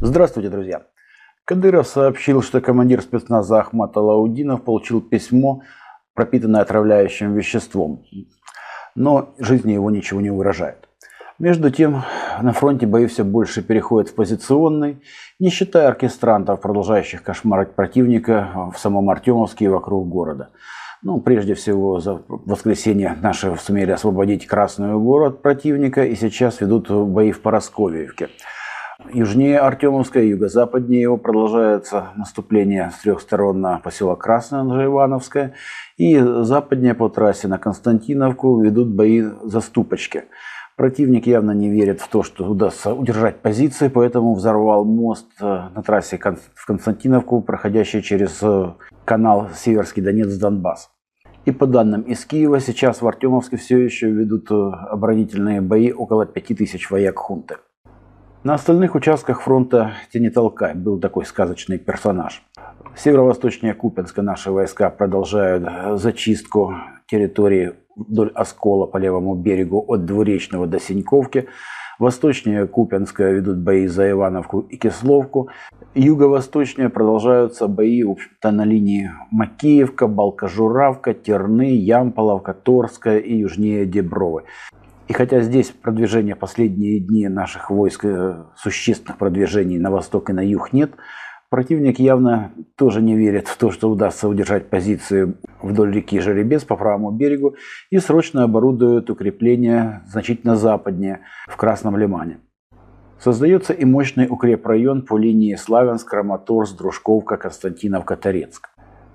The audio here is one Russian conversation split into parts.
Здравствуйте, друзья! Кадыров сообщил, что командир спецназа Ахмат Алаудинов получил письмо, пропитанное отравляющим веществом, но жизни его ничего не выражает. Между тем, на фронте бои все больше переходят в позиционный, не считая оркестрантов, продолжающих кошмарить противника в самом Артемовске и вокруг города. Ну, прежде всего, за воскресенье наши сумели освободить Красную гору от противника и сейчас ведут бои в Поросковьевке. Южнее Артемовска и юго-западнее его продолжается наступление с трех сторон на поселок Красное, Ивановское, и западнее по трассе на Константиновку ведут бои за ступочки. Противник явно не верит в то, что удастся удержать позиции, поэтому взорвал мост э, на трассе в Константиновку, проходящий через э, канал Северский Донец-Донбасс. И по данным из Киева, сейчас в Артемовске все еще ведут э, оборонительные бои около 5000 вояк хунты. На остальных участках фронта тени толкай был такой сказочный персонаж. Северо-восточнее Купенска наши войска продолжают зачистку территории вдоль Оскола по левому берегу от Двуречного до Синьковки. Восточнее Купенска ведут бои за Ивановку и Кисловку. Юго-восточнее продолжаются бои в на линии Макеевка, Балка-Журавка, Терны, Ямполовка, Торская и южнее Дебровы. И хотя здесь продвижения последние дни наших войск, э, существенных продвижений на восток и на юг нет, противник явно тоже не верит в то, что удастся удержать позиции вдоль реки Жеребец по правому берегу и срочно оборудует укрепления значительно западнее, в Красном Лимане. Создается и мощный укрепрайон по линии Славянск, Краматорск, Дружковка, Константиновка, Торецк.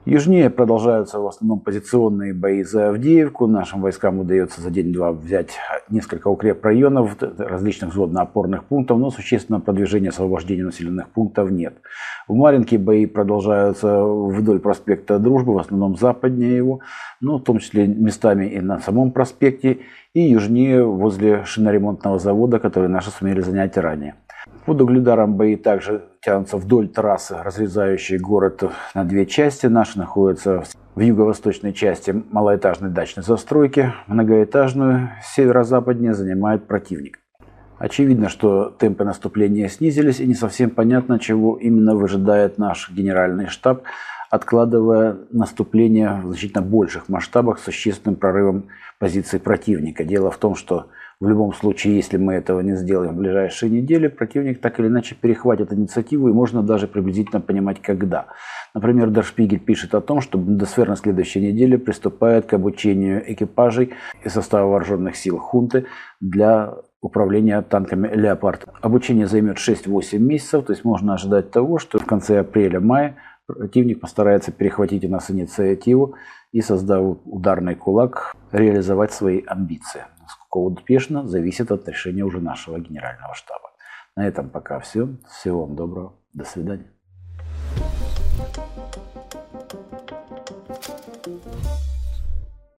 Южнее продолжаются в основном позиционные бои за Авдеевку. Нашим войскам удается за день-два взять несколько укрепрайонов, различных взводно-опорных пунктов, но существенного продвижения освобождения населенных пунктов нет. В Маринке бои продолжаются вдоль проспекта Дружбы, в основном западнее его, но в том числе местами и на самом проспекте, и южнее возле шиноремонтного завода, который наши сумели занять ранее. Под Угледаром бои также тянутся вдоль трассы, разрезающей город на две части. Наши находятся в юго-восточной части малоэтажной дачной застройки. Многоэтажную северо-западнее занимает противник. Очевидно, что темпы наступления снизились, и не совсем понятно, чего именно выжидает наш генеральный штаб, откладывая наступление в значительно больших масштабах с существенным прорывом позиций противника. Дело в том, что в любом случае, если мы этого не сделаем в ближайшие недели, противник так или иначе перехватит инициативу, и можно даже приблизительно понимать, когда. Например, Дершпигель пишет о том, что Бундесвер на следующей неделе приступает к обучению экипажей и состава вооруженных сил хунты для управления танками «Леопард». Обучение займет 6-8 месяцев, то есть можно ожидать того, что в конце апреля-мая противник постарается перехватить у нас инициативу и, создав ударный кулак, реализовать свои амбиции. Насколько успешно, зависит от решения уже нашего генерального штаба. На этом пока все. Всего вам доброго. До свидания.